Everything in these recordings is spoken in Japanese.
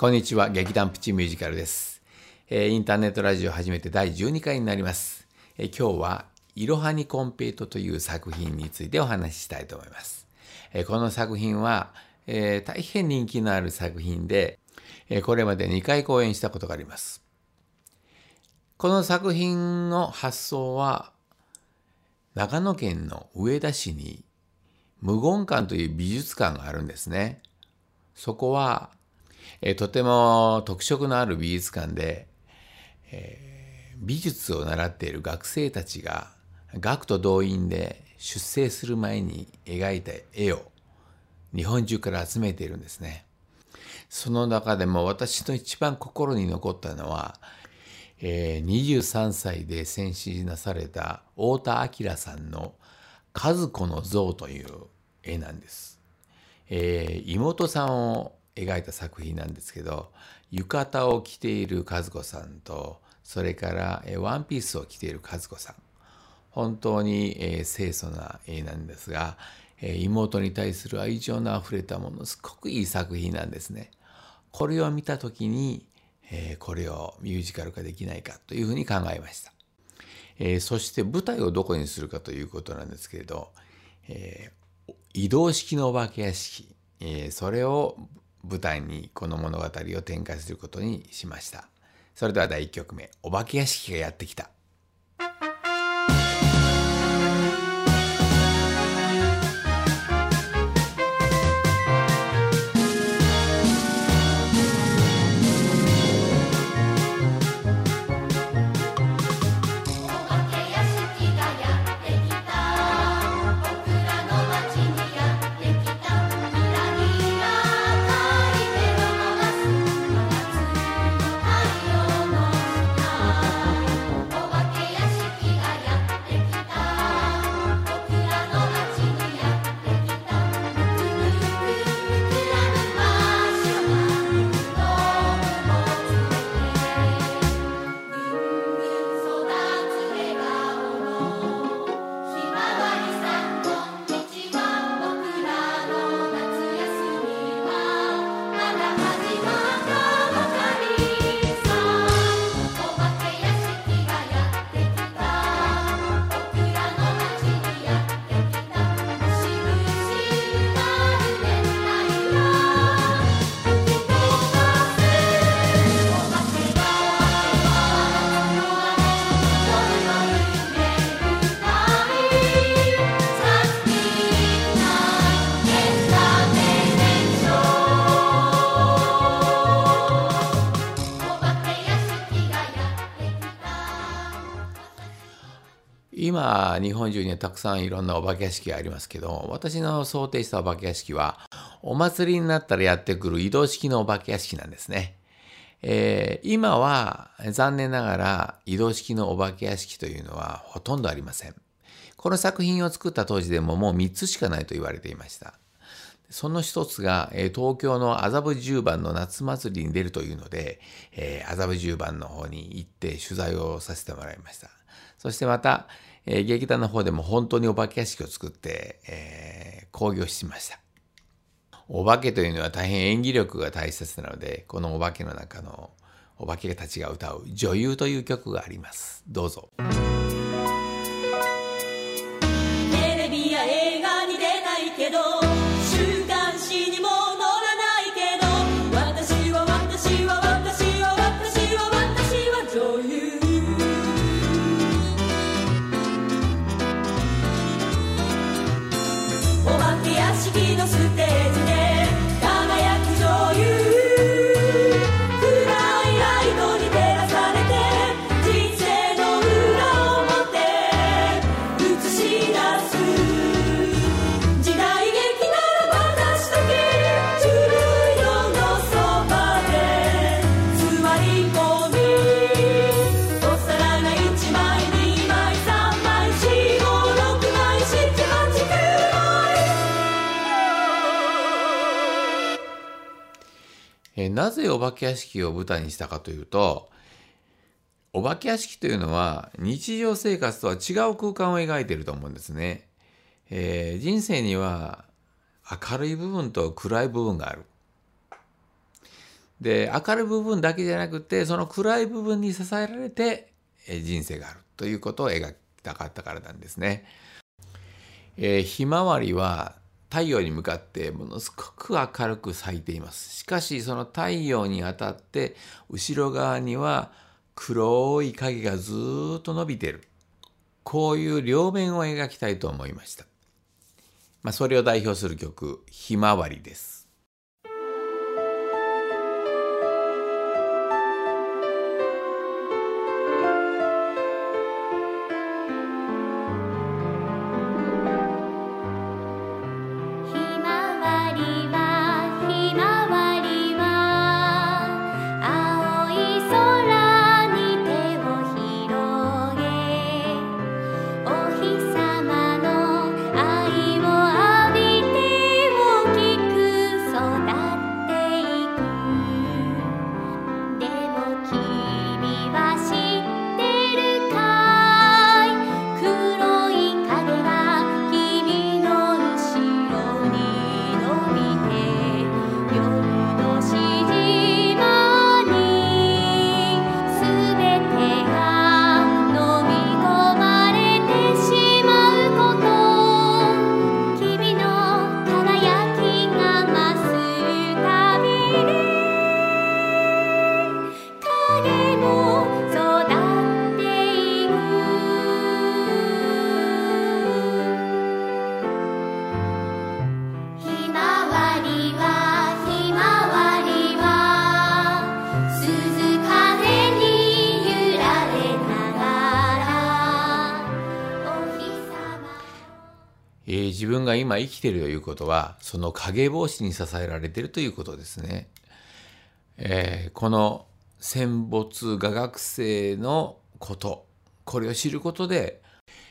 こんにちは、劇団プチミュージカルです。えーインターネットラジオ始めて第12回になります。えー今日は、いろはにコンペイトという作品についてお話ししたいと思います。えーこの作品は、え大変人気のある作品で、えこれまで2回公演したことがあります。この作品の発想は、長野県の上田市に無言館という美術館があるんですね。そこは、えとても特色のある美術館で、えー美術を習っている学生たちが学徒動員で出征する前に描いた絵を日本中から集めているんですね。その中でも私の一番心に残ったのは、えー23歳で戦死なされた太田明さんの「和子の像」という絵なんです。えー妹さんを描いた作品なんですけど浴衣を着ている和子さんとそれから、ワンピースを着ている和子さん本当に、え清楚な絵なんですが、え妹に対する愛情のあふれたものすごくいい作品なんですね。これを見た時に、えこれをミュージカル化できないかというふうに考えました。えそして舞台をどこにするかということなんですけれど、え移動式のお化け屋敷、えそれを舞台にこの物語を展開することにしました。それでは第1曲目、お化け屋敷がやってきた。今、日本中にはたくさんいろんなお化け屋敷がありますけど、私の想定したお化け屋敷は、お祭りになったらやってくる移動式のお化け屋敷なんですね。えー今は残念ながら移動式のお化け屋敷というのはほとんどありません。この作品を作った当時でももう3つしかないと言われていました。その一つが、えー東京の麻布十番の夏祭りに出るというので、えー麻布十番の方に行って取材をさせてもらいました。そしてまた、えー劇団の方でも本当にお化け屋敷を作って、えー興行しました。お化けというのは大変演技力が大切なので、このお化けの中のお化けたちが歌う女優という曲があります。どうぞ。えなぜお化け屋敷を舞台にしたかというと、お化け屋敷というのは日常生活とは違う空間を描いていると思うんですね。えー人生には明るい部分と暗い部分がある。で明るい部分だけじゃなくてその暗い部分に支えられてえ人生があるということを描きたかったからなんですね。えーひまわりは太陽に向かってものすごく明るく咲いています。しかしその太陽に当たって後ろ側には黒い影がずっと伸びてる。こういう両面を描きたいと思いました。まあ、それを代表する曲、ひまわりです。が今生きているということは、その影帽子に支えられているということですね。えーこの戦没画学生のこと、これを知ることで、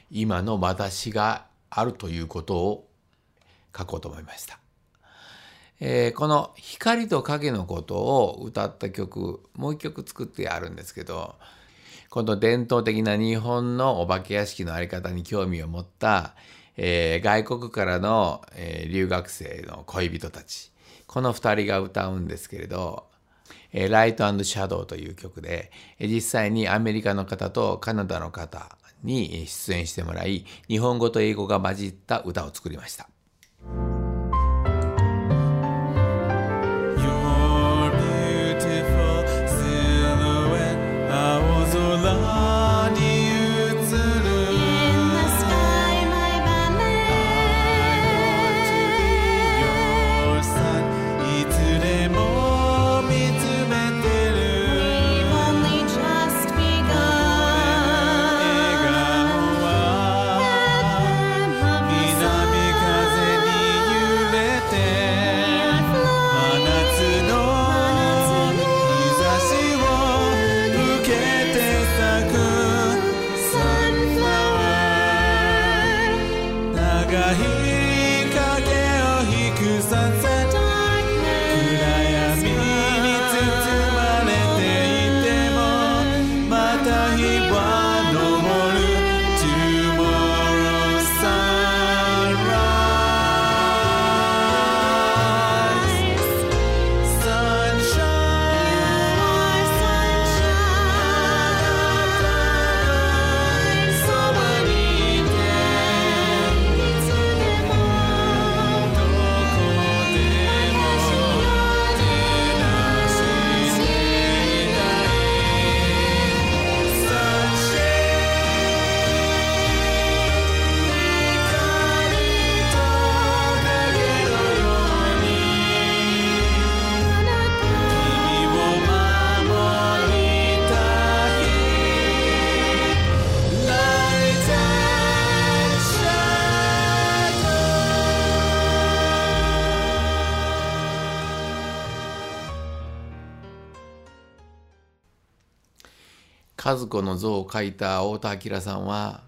今の私があるということを書こうと思いました。えーこの光と影のことを歌った曲、もう一曲作ってあるんですけど、この伝統的な日本のお化け屋敷のあり方に興味を持った、えー外国からの、えー留学生の恋人たち。この2人が歌うんですけれど、えーライトシャドウという曲で、実際にアメリカの方とカナダの方に出演してもらい、日本語と英語が混じった歌を作りました。和子の像を描いた太田明さんは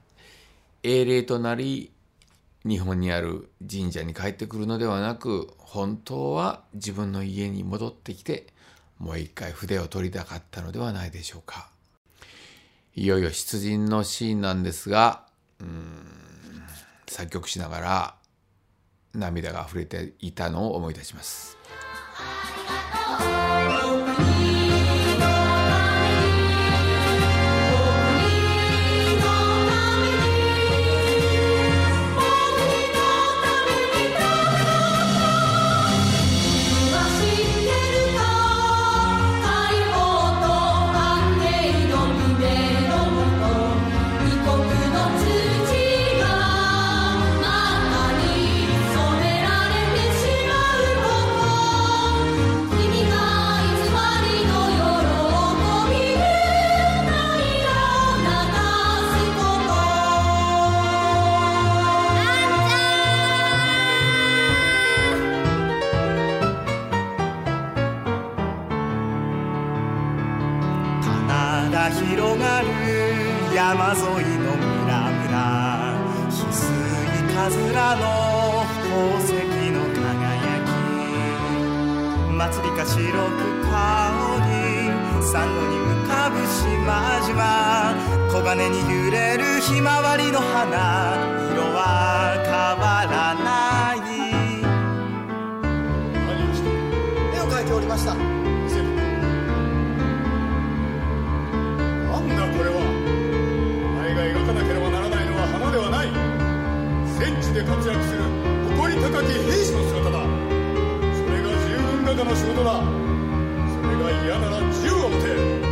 英霊となり日本にある神社に帰ってくるのではなく本当は自分の家に戻ってきてもう一回筆を取りたかったのではないでしょうか。いよいよ出陣のシーンなんですがうん作曲しながら涙が溢れていたのを思い出します。ひまわりの花色は変わらない。何して。絵を描いておりました。見せてなんだこれは。お前が描かなければならないのは花ではない。戦地で活躍する誇り高き兵士の姿だ。それが従軍画家の仕事だ。それが嫌なら銃を持て。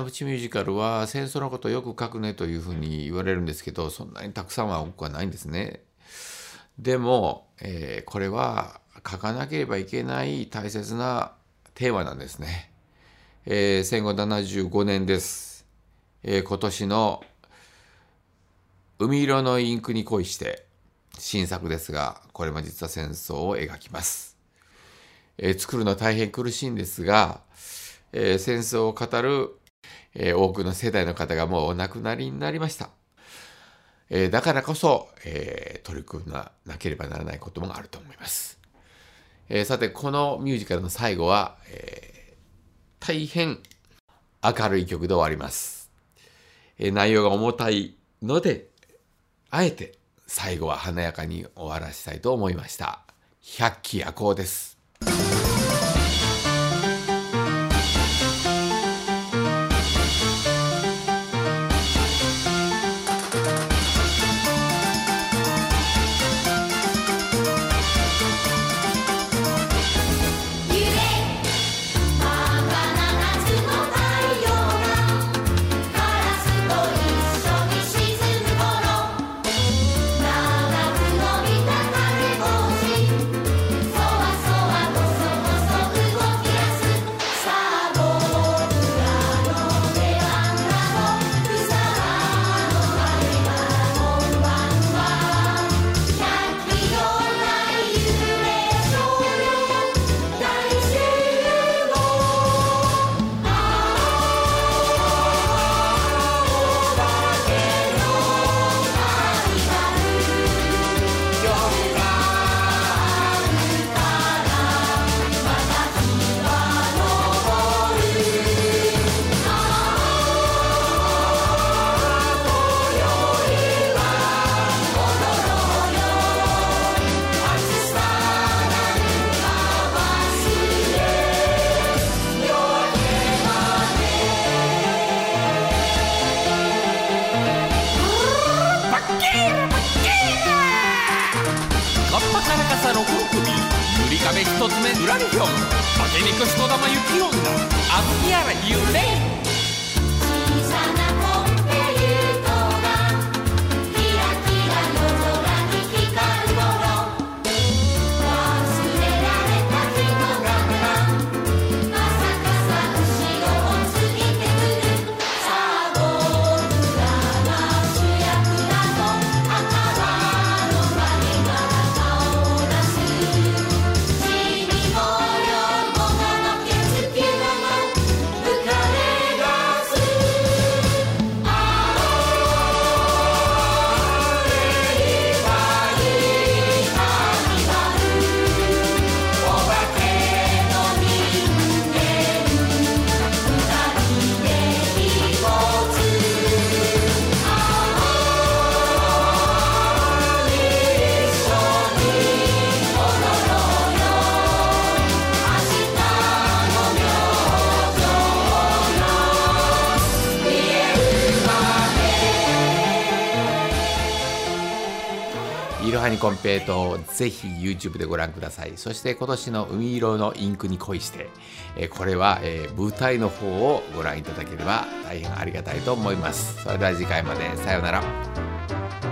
えー劇団プチミュージカルは戦争のことよく書くねというふうに言われるんですけどそんなにたくさんは多くはないんですね。でも、えーこれは書かなければいけない大切なテーマなんですね。えー戦後75年です。えー今年の海色のインクに恋して新作ですがこれも実は戦争を描きます。えー作るのは大変苦しいんですが、えー戦争を語る、えー多くの世代の方がもうお亡くなりになりました。えーだからこそ、えー取り組まなければならないこともあると思います。えさて、このミュージカルの最後は、え大変明るい曲で終わります。え内容が重たいので、あえて最後は華やかに終わらしたいと思いました。百鬼夜行です。詰め裏にひょん化けにくしとだまゆき女あずきやらゆめいろはにコンペイトをぜひ YouTube でご覧ください。そして今年の海色のインクに恋して、えこれは、えー舞台の方をご覧いただければ大変ありがたいと思います。それでは次回まで。さようなら。